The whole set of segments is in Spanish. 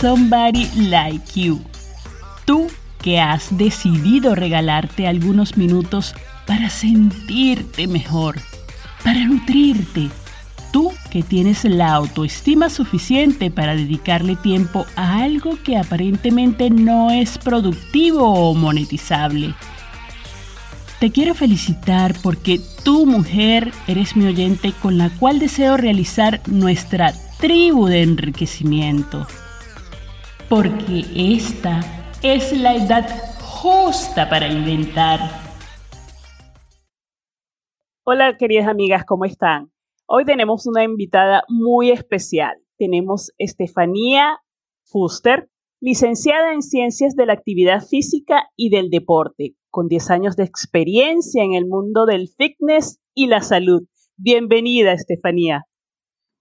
Somebody like you. Tú que has decidido regalarte algunos minutos para sentirte mejor, para nutrirte. Tú que tienes la autoestima suficiente para dedicarle tiempo a algo que aparentemente no es productivo o monetizable. Te quiero felicitar porque tú, mujer, eres mi oyente con la cual deseo realizar nuestra tribu de enriquecimiento. Porque esta es la edad justa para inventar. Hola queridas amigas, ¿cómo están? Hoy tenemos una invitada muy especial. Tenemos Estefanía Fuster, licenciada en Ciencias de la Actividad Física y del Deporte, con 10 años de experiencia en el mundo del fitness y la salud. Bienvenida, Estefanía.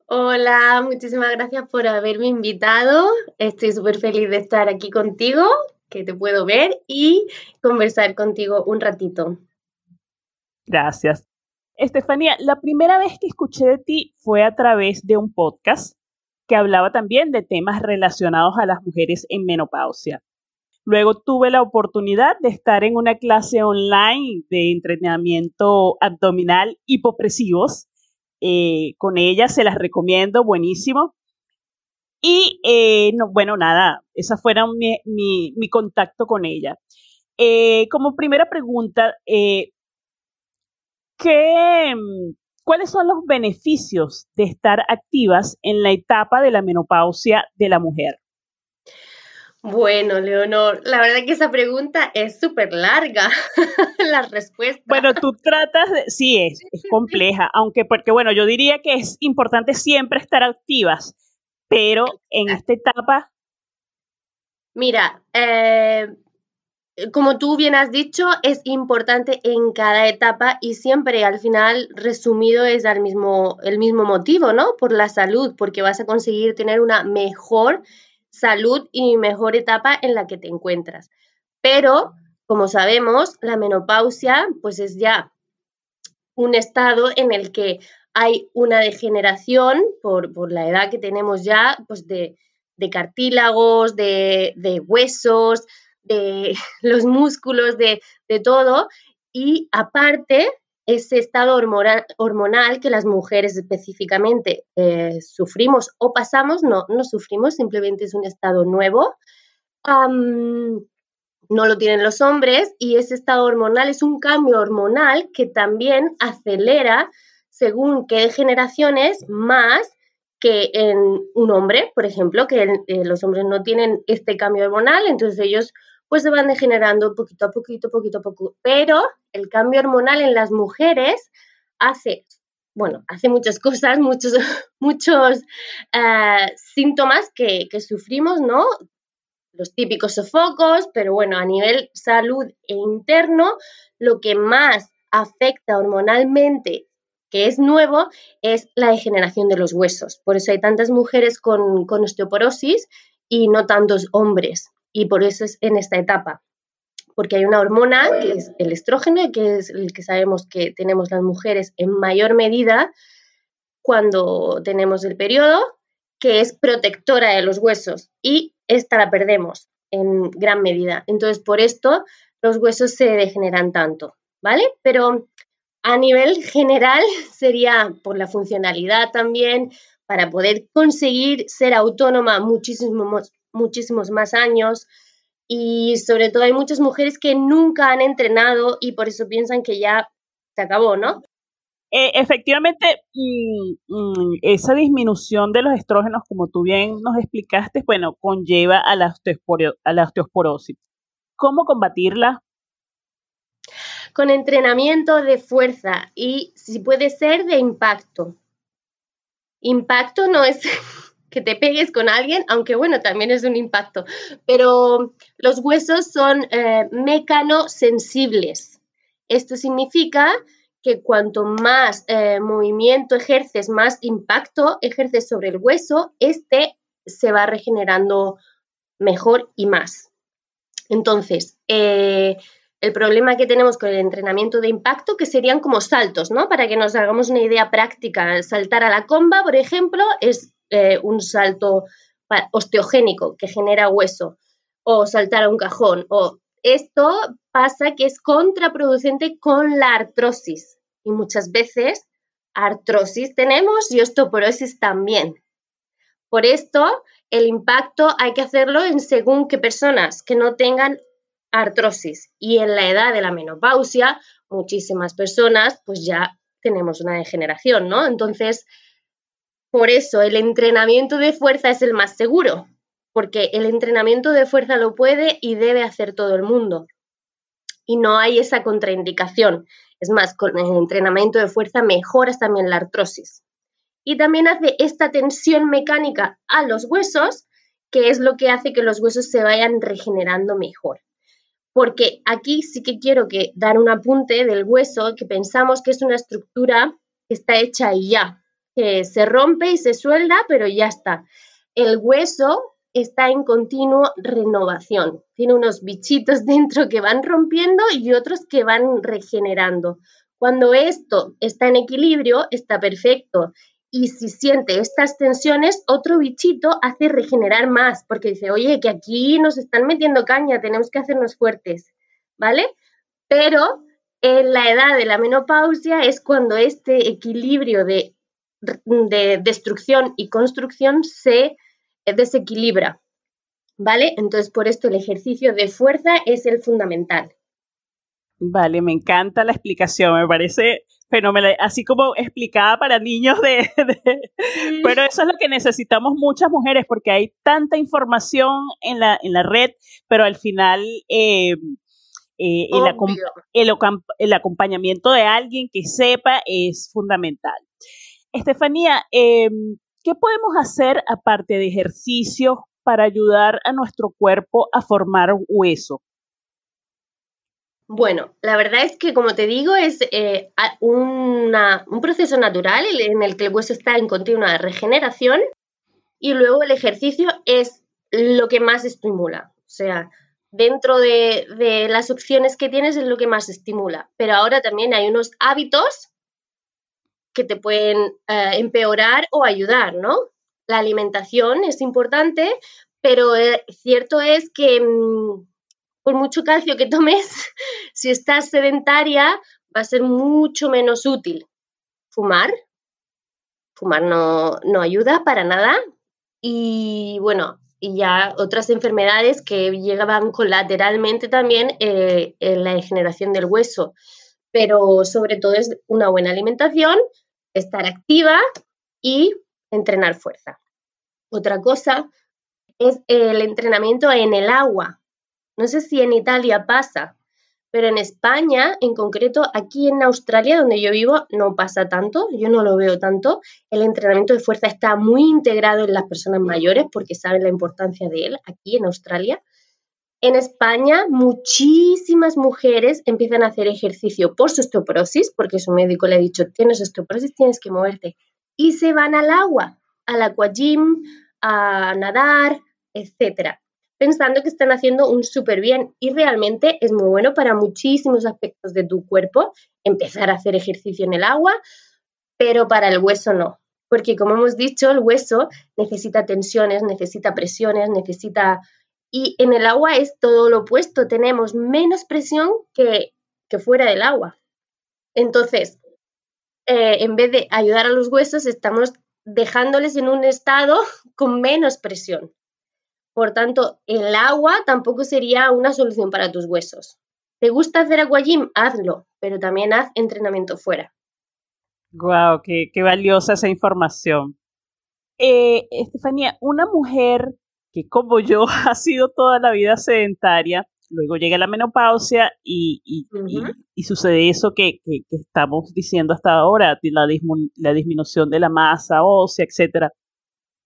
Hola, muchísimas gracias por haberme invitado. Estoy súper feliz de estar aquí contigo, que te puedo ver y conversar contigo un ratito. Gracias. Estefanía, la primera vez que escuché de ti fue a través de un podcast que hablaba también de temas relacionados a las mujeres en menopausia. Luego tuve la oportunidad de estar en una clase online de entrenamiento abdominal hipopresivos eh, con ella, se las recomiendo, buenísimo. Y eh, no, bueno, nada, esa fue mi, contacto con ella. Eh, como primera pregunta, ¿qué, ¿cuáles son los beneficios de estar activas en la etapa de la menopausia de la mujer? Bueno, Leonor, la verdad que esa pregunta es súper larga, la respuesta. Bueno, tú tratas de, sí, es, es compleja, aunque porque, bueno, yo diría que es importante siempre estar activas, pero en esta etapa... Mira, eh, como tú bien has dicho, es importante en cada etapa y siempre al final resumido es mismo, el mismo motivo, ¿no? Por la salud, porque vas a conseguir tener una mejor salud y mejor etapa en la que te encuentras. Pero, como sabemos, la menopausia pues es ya un estado en el que hay una degeneración por, la edad que tenemos ya, pues de, cartílagos, de, de, huesos, de los músculos, de, de todo. Y aparte, ese estado hormonal, que las mujeres específicamente eh, sufrimos o pasamos, no, no sufrimos, simplemente es un estado nuevo. no lo tienen los hombres y ese estado hormonal es un cambio hormonal que también acelera según qué generaciones más que en un hombre, por ejemplo, que eh, los hombres no tienen este cambio hormonal, entonces ellos pues se van degenerando poquito a poquito, poquito a poco. Pero el cambio hormonal en las mujeres hace, bueno, hace muchas cosas, muchos, muchos eh, síntomas que, que sufrimos, ¿no? Los típicos sofocos, pero bueno, a nivel salud e interno, lo que más afecta hormonalmente que es nuevo es la degeneración de los huesos. Por eso hay tantas mujeres con, con osteoporosis y no tantos hombres y por eso es en esta etapa, porque hay una hormona que es el estrógeno, que es el que sabemos que tenemos las mujeres en mayor medida cuando tenemos el periodo, que es protectora de los huesos y esta la perdemos en gran medida. Entonces, por esto los huesos se degeneran tanto, ¿vale? Pero a nivel general sería por la funcionalidad también, para poder conseguir ser autónoma muchísimo, muchísimos más años y sobre todo hay muchas mujeres que nunca han entrenado y por eso piensan que ya se acabó, ¿no? Eh, efectivamente, mm, mm, esa disminución de los estrógenos, como tú bien nos explicaste, bueno, conlleva a la, a la osteosporosis. ¿Cómo combatirla? Con entrenamiento de fuerza y, si puede ser, de impacto. Impacto no es que te pegues con alguien, aunque bueno, también es un impacto, pero los huesos son eh, mecanosensibles. Esto significa que cuanto más eh, movimiento ejerces, más impacto ejerces sobre el hueso, este se va regenerando mejor y más. Entonces, eh, el problema que tenemos con el entrenamiento de impacto, que serían como saltos, ¿no? Para que nos hagamos una idea práctica, saltar a la comba, por ejemplo, es eh, un salto osteogénico que genera hueso o saltar a un cajón o esto pasa que es contraproducente con la artrosis y muchas veces artrosis tenemos y osteoporosis también. Por esto, el impacto hay que hacerlo en según qué personas que no tengan artrosis. Y en la edad de la menopausia, muchísimas personas pues ya tenemos una degeneración, ¿no? Entonces, por eso el entrenamiento de fuerza es el más seguro, porque el entrenamiento de fuerza lo puede y debe hacer todo el mundo. Y no hay esa contraindicación. Es más, con el entrenamiento de fuerza mejoras también la artrosis. Y también hace esta tensión mecánica a los huesos, que es lo que hace que los huesos se vayan regenerando mejor. Porque aquí sí que quiero que dar un apunte del hueso, que pensamos que es una estructura que está hecha y ya, que se rompe y se suelda, pero ya está. El hueso está en continuo renovación. Tiene unos bichitos dentro que van rompiendo y otros que van regenerando. Cuando esto está en equilibrio, está perfecto. Y si siente estas tensiones, otro bichito hace regenerar más, porque dice, oye, que aquí nos están metiendo caña, tenemos que hacernos fuertes, ¿vale? Pero en la edad de la menopausia es cuando este equilibrio de, de destrucción y construcción se desequilibra, ¿vale? Entonces, por esto el ejercicio de fuerza es el fundamental. Vale, me encanta la explicación, me parece fenomenal, así como explicada para niños de, Pero eso es lo que necesitamos muchas mujeres, porque hay tanta información en la, en la red, pero al final eh, eh, el, el, acompañamiento de alguien que sepa es fundamental. Estefanía, eh, ¿Qué podemos hacer aparte de ejercicios para ayudar a nuestro cuerpo a formar hueso? Bueno, la verdad es que, como te digo, es eh, un proceso natural en el que el hueso está en continua regeneración y luego el ejercicio es lo que más estimula. O sea, dentro de, de las opciones que tienes es lo que más estimula. Pero ahora también hay unos hábitos que te pueden eh, empeorar o ayudar, ¿no? La alimentación es importante, pero eh, cierto es que mm, por mucho calcio que tomes, si estás sedentaria, va a ser mucho menos útil. Fumar, fumar no, no ayuda para nada. Y bueno, y ya otras enfermedades que llegaban colateralmente también eh, en la degeneración del hueso. Pero sobre todo es una buena alimentación, estar activa y entrenar fuerza. Otra cosa es el entrenamiento en el agua. No sé si en Italia pasa, pero en España, en concreto, aquí en Australia, donde yo vivo, no pasa tanto, yo no lo veo tanto. El entrenamiento de fuerza está muy integrado en las personas mayores porque saben la importancia de él aquí en Australia. En España, muchísimas mujeres empiezan a hacer ejercicio por su osteoporosis, porque su médico le ha dicho, tienes osteoporosis, tienes que moverte. Y se van al agua, al aquagym, a nadar, etcétera, pensando que están haciendo un súper bien. Y realmente es muy bueno para muchísimos aspectos de tu cuerpo empezar a hacer ejercicio en el agua, pero para el hueso no. Porque como hemos dicho, el hueso necesita tensiones, necesita presiones, necesita y en el agua es todo lo opuesto, tenemos menos presión que, fuera del agua. Entonces, eh, en vez de ayudar a los huesos, estamos dejándoles en un estado con menos presión. Por tanto, el agua tampoco sería una solución para tus huesos. ¿Te gusta hacer aquagym? Hazlo, pero también haz entrenamiento fuera. Wow, qué, valiosa esa información. Eh, Estefanía, una mujer que como yo ha sido toda la vida sedentaria, luego llega la menopausia y, y, sucede eso que, estamos diciendo hasta ahora, la, la disminución de la masa ósea, etc.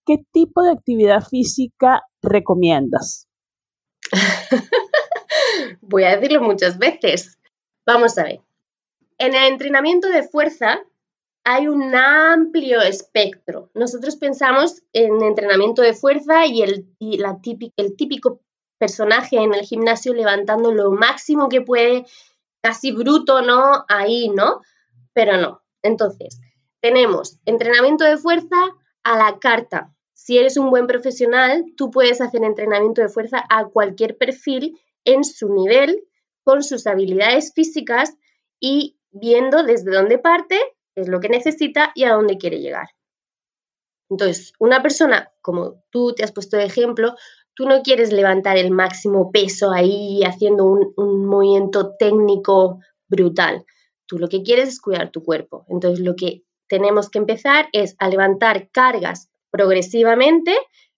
¿Qué tipo de actividad física recomiendas? Voy a decirlo muchas veces. Vamos a ver. En el entrenamiento de fuerza hay un amplio espectro. Nosotros pensamos en entrenamiento de fuerza y el, la el típico personaje en el gimnasio levantando lo máximo que puede, casi bruto, ¿no? Ahí, ¿no? Pero no. Entonces, tenemos entrenamiento de fuerza a la carta. si eres un buen profesional, tú puedes hacer entrenamiento de fuerza a cualquier perfil en su nivel, con sus habilidades físicas y viendo desde dónde parte, qué es lo que necesita y a dónde quiere llegar. Entonces, una persona como tú te has puesto de ejemplo, tú no quieres levantar el máximo peso ahí haciendo un, un movimiento técnico brutal. Tú lo que quieres es cuidar tu cuerpo. Entonces, lo que tenemos que empezar es a levantar cargas progresivamente,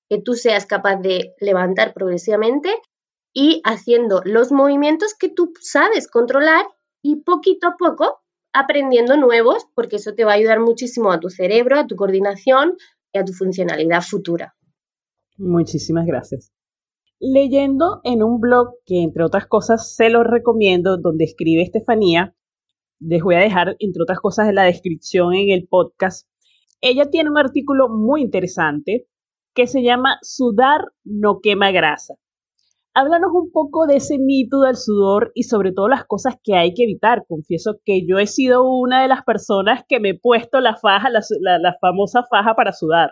que tú seas capaz de levantar progresivamente y haciendo los movimientos que tú sabes controlar y poquito a poco aprendiendo nuevos, porque eso te va a ayudar muchísimo a tu cerebro, a tu coordinación y a tu funcionalidad futura. Muchísimas gracias. Leyendo en un blog que entre otras cosas se lo recomiendo, donde escribe Estefanía, les voy a dejar entre otras cosas en la descripción en el podcast, ella tiene un artículo muy interesante que se llama Sudar no quema grasa. Háblanos un poco de ese mito del sudor y sobre todo las cosas que hay que evitar. Confieso que yo he sido una de las personas que me he puesto la faja, la, famosa faja para sudar.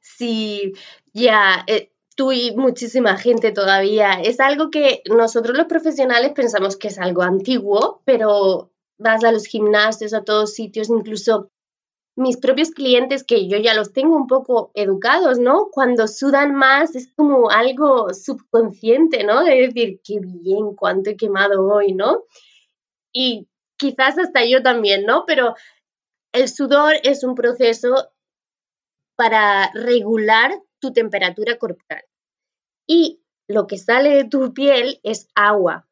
Sí, ya, eh, tú y muchísima gente todavía. Es algo que nosotros los profesionales pensamos que es algo antiguo, pero vas a los gimnasios, a todos sitios, incluso mis propios clientes, que yo ya los tengo un poco educados, ¿no? Cuando sudan más es como algo subconsciente, ¿no? De decir, qué bien, cuánto he quemado hoy, ¿no? Y quizás hasta yo también, ¿no? Pero el sudor es un proceso para regular tu temperatura corporal. Y lo que sale de tu piel es agua.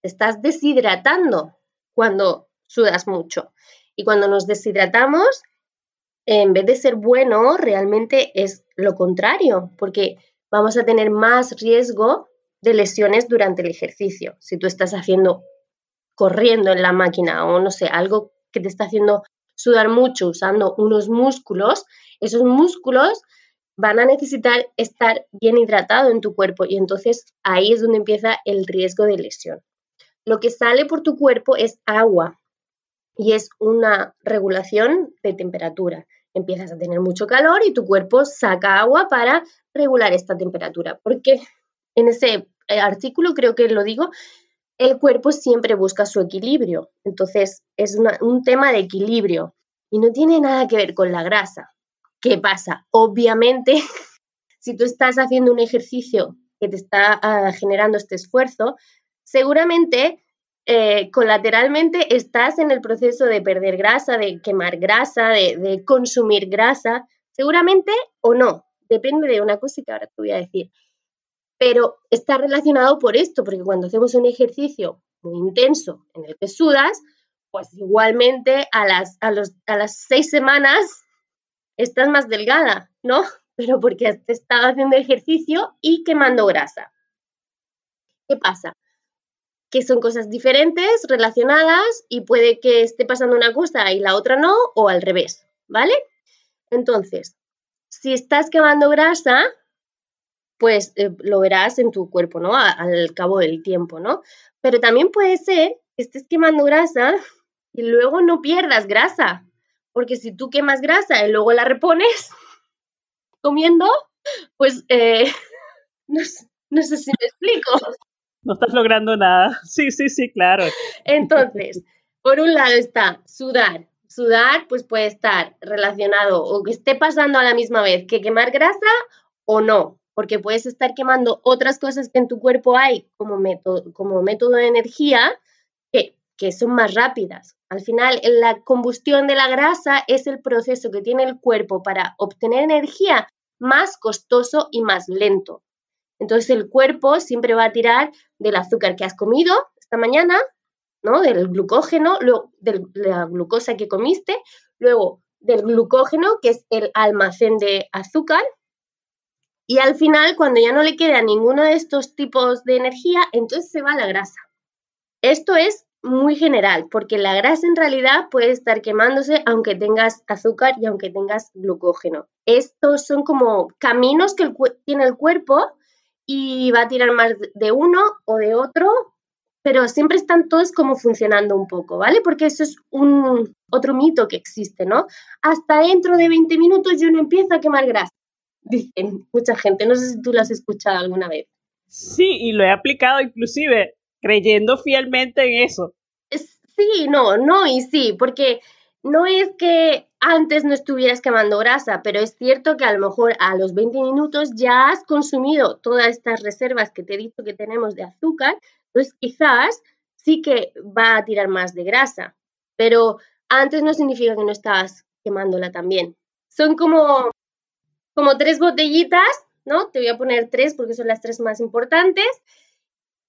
Te estás deshidratando cuando sudas mucho. Y cuando nos deshidratamos, en vez de ser bueno, realmente es lo contrario, porque vamos a tener más riesgo de lesiones durante el ejercicio. Si tú estás haciendo corriendo en la máquina o no sé, algo que te está haciendo sudar mucho usando unos músculos, esos músculos van a necesitar estar bien hidratado en tu cuerpo y entonces ahí es donde empieza el riesgo de lesión. Lo que sale por tu cuerpo es agua y es una regulación de temperatura empiezas a tener mucho calor y tu cuerpo saca agua para regular esta temperatura. Porque en ese eh, artículo creo que lo digo, el cuerpo siempre busca su equilibrio. Entonces es un tema de equilibrio y no tiene nada que ver con la grasa. ¿Qué pasa? Obviamente, si tú estás haciendo un ejercicio que te está ah, generando este esfuerzo, seguramente eh, colateralmente estás en el proceso de perder grasa, de quemar grasa, de, consumir grasa, seguramente o no, depende de una cosa que ahora te voy a decir. Pero está relacionado por esto, porque cuando hacemos un ejercicio muy intenso en el que sudas, pues igualmente a las, a, a las seis semanas estás más delgada, ¿no? Pero porque has estado haciendo ejercicio y quemando grasa. ¿Qué pasa? Que son cosas diferentes, relacionadas y puede que esté pasando una cosa y la otra no o al revés, ¿vale? Entonces, si estás quemando grasa, pues eh, lo verás en tu cuerpo, ¿no? al cabo del tiempo, ¿no? Pero también puede ser que estés quemando grasa y luego no pierdas grasa, porque si tú quemas grasa y luego la repones comiendo, pues eh, no, no sé si me explico. No estás logrando nada. Sí, sí, sí, claro. Entonces, por un lado está sudar. Sudar, pues puede estar relacionado o que esté pasando a la misma vez que quemar grasa o no, porque puedes estar quemando otras cosas que en tu cuerpo hay como método, como método de energía que, que son más rápidas. Al final, la combustión de la grasa es el proceso que tiene el cuerpo para obtener energía más costoso y más lento. Entonces el cuerpo siempre va a tirar del azúcar que has comido esta mañana, ¿no? Del glucógeno, luego de la glucosa que comiste, luego del glucógeno, que es el almacén de azúcar, y al final, cuando ya no le queda ninguno de estos tipos de energía, entonces se va la grasa. Esto es muy general, porque la grasa en realidad puede estar quemándose aunque tengas azúcar y aunque tengas glucógeno. Estos son como caminos que tiene el cuerpo y va a tirar más de uno o de otro, pero siempre están todos como funcionando un poco, ¿vale? Porque eso es un otro mito que existe, ¿no? Hasta dentro de 20 minutos yo no empiezo a quemar grasa, dicen mucha gente. No sé si tú lo has escuchado alguna vez. Sí, y lo he aplicado inclusive creyendo fielmente en eso. Sí, no, no y sí, porque no es que antes no estuvieras quemando grasa, pero es cierto que a lo mejor a los 20 minutos ya has consumido todas estas reservas que te he dicho que tenemos de azúcar, entonces quizás sí que va a tirar más de grasa, pero antes no significa que no estabas quemándola también. Son como, como tres botellitas, ¿no? Te voy a poner tres porque son las tres más importantes.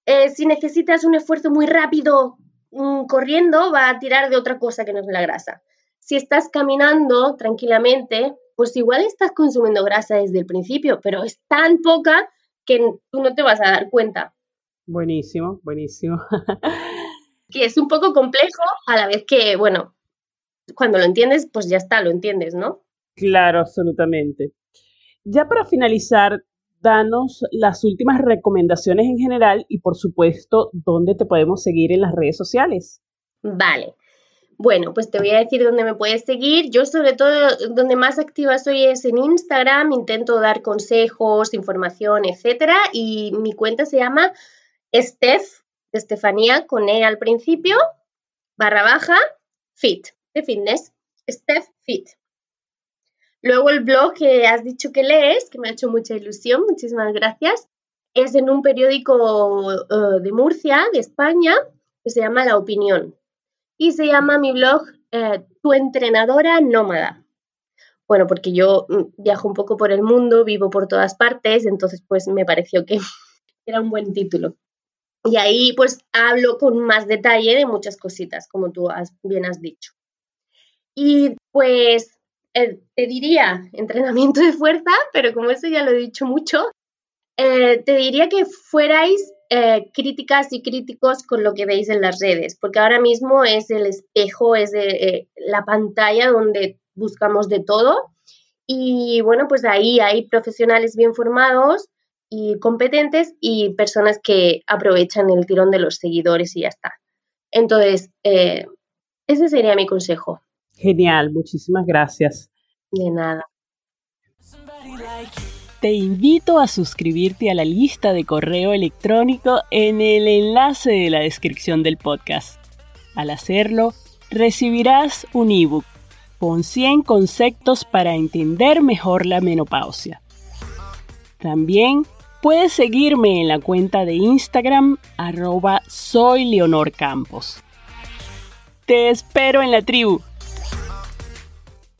Eh, si necesitas un esfuerzo muy rápido mm, corriendo, va a tirar de otra cosa que no es la grasa si estás caminando tranquilamente, pues igual estás consumiendo grasa desde el principio, pero es tan poca que tú no te vas a dar cuenta. Buenísimo, buenísimo. que es un poco complejo a la vez que, bueno, cuando lo entiendes, pues ya está, lo entiendes, ¿no? Claro, absolutamente. Ya para finalizar, danos las últimas recomendaciones en general y por supuesto, dónde te podemos seguir en las redes sociales. Vale. Bueno, pues te voy a decir dónde me puedes seguir. Yo sobre todo donde más activa soy es en Instagram, intento dar consejos, información, etcétera, y mi cuenta se llama Steph, Estefanía, con E al principio, barra baja, fit, de fitness, Steph Fit. Luego el blog que has dicho que lees, que me ha hecho mucha ilusión, muchísimas gracias, es en un periódico eh, de Murcia, de España, que se llama La Opinión y se llama mi blog eh, Tu entrenadora nómada. Bueno, porque yo mm, viajo un poco por el mundo, vivo por todas partes, entonces pues me pareció que era un buen título. Y ahí pues hablo con más detalle de muchas cositas, como tú bien has dicho. Y pues eh, te diría entrenamiento de fuerza, pero como eso ya lo he dicho mucho, eh, te diría que fuerais eh, críticas y críticos con lo que veis en las redes, porque ahora mismo es el espejo, es la pantalla donde buscamos de todo. Y bueno, pues ahí hay profesionales bien formados y competentes y personas que aprovechan el tirón de los seguidores y ya está. Entonces, ese sería mi consejo. Genial, muchísimas gracias. De nada te invito a suscribirte a la lista de correo electrónico en el enlace de la descripción del podcast. Al hacerlo, recibirás un ebook con 100 conceptos para entender mejor la menopausia. También puedes seguirme en la cuenta de Instagram arroba soy Leonor Campos. Te espero en la tribu.